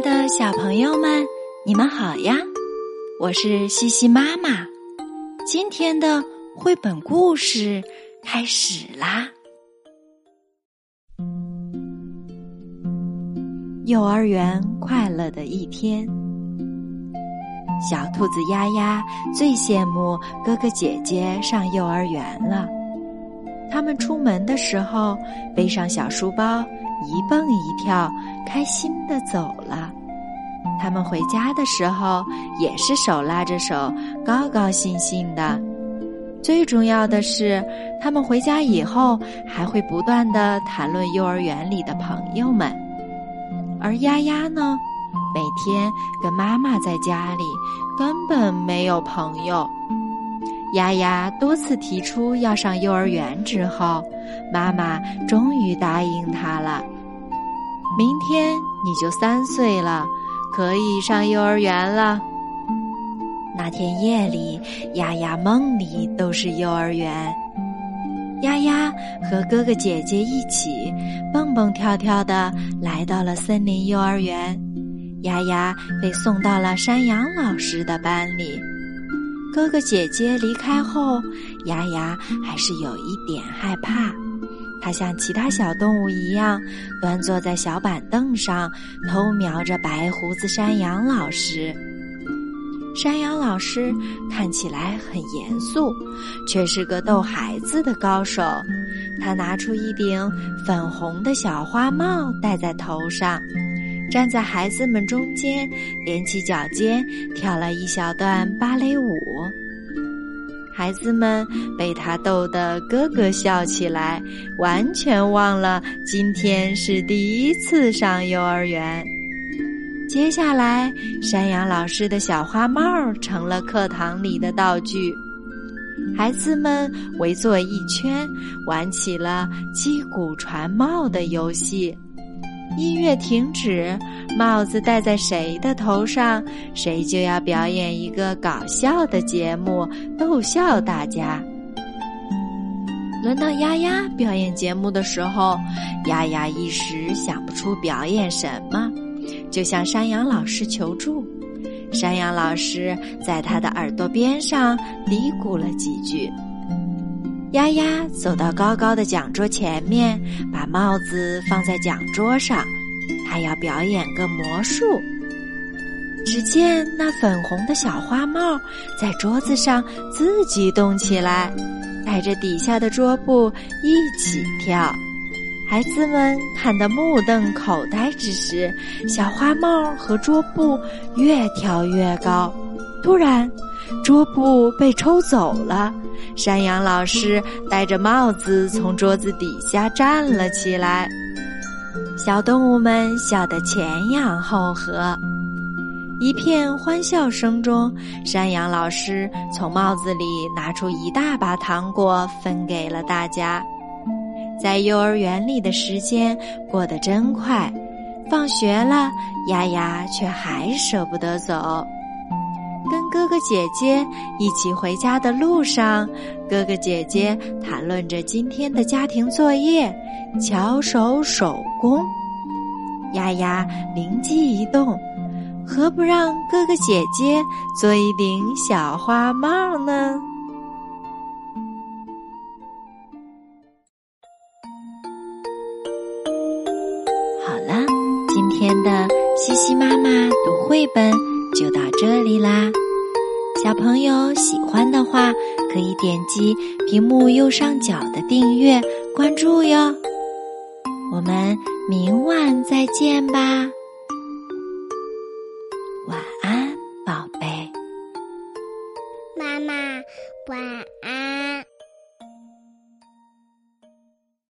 的小朋友们，你们好呀！我是西西妈妈。今天的绘本故事开始啦。幼儿园快乐的一天，小兔子丫丫最羡慕哥哥姐姐上幼儿园了。他们出门的时候，背上小书包，一蹦一跳，开心的走了。他们回家的时候也是手拉着手，高高兴兴的。最重要的是，他们回家以后还会不断的谈论幼儿园里的朋友们。而丫丫呢，每天跟妈妈在家里，根本没有朋友。丫丫多次提出要上幼儿园之后，妈妈终于答应她了。明天你就三岁了。可以上幼儿园了。那天夜里，丫丫梦里都是幼儿园。丫丫和哥哥姐姐一起蹦蹦跳跳的来到了森林幼儿园。丫丫被送到了山羊老师的班里。哥哥姐姐离开后，丫丫还是有一点害怕。他像其他小动物一样，端坐在小板凳上，偷瞄着白胡子山羊老师。山羊老师看起来很严肃，却是个逗孩子的高手。他拿出一顶粉红的小花帽戴在头上，站在孩子们中间，踮起脚尖跳了一小段芭蕾舞。孩子们被他逗得咯咯笑起来，完全忘了今天是第一次上幼儿园。接下来，山羊老师的小花帽成了课堂里的道具，孩子们围坐一圈，玩起了击鼓传帽的游戏。音乐停止，帽子戴在谁的头上，谁就要表演一个搞笑的节目，逗笑大家。轮到丫丫表演节目的时候，丫丫一时想不出表演什么，就向山羊老师求助。山羊老师在他的耳朵边上嘀咕了几句。丫丫走到高高的讲桌前面，把帽子放在讲桌上。她要表演个魔术。只见那粉红的小花帽在桌子上自己动起来，带着底下的桌布一起跳。孩子们看得目瞪口呆之时，小花帽和桌布越跳越高。突然，桌布被抽走了。山羊老师戴着帽子从桌子底下站了起来，小动物们笑得前仰后合。一片欢笑声中，山羊老师从帽子里拿出一大把糖果，分给了大家。在幼儿园里的时间过得真快，放学了，丫丫却还舍不得走。哥哥姐姐一起回家的路上，哥哥姐姐谈论着今天的家庭作业，巧手手工。丫丫灵机一动，何不让哥哥姐姐做一顶小花帽呢？好了，今天的西西妈妈读绘本。就到这里啦，小朋友喜欢的话，可以点击屏幕右上角的订阅关注哟。我们明晚再见吧，晚安，宝贝。妈妈，晚安。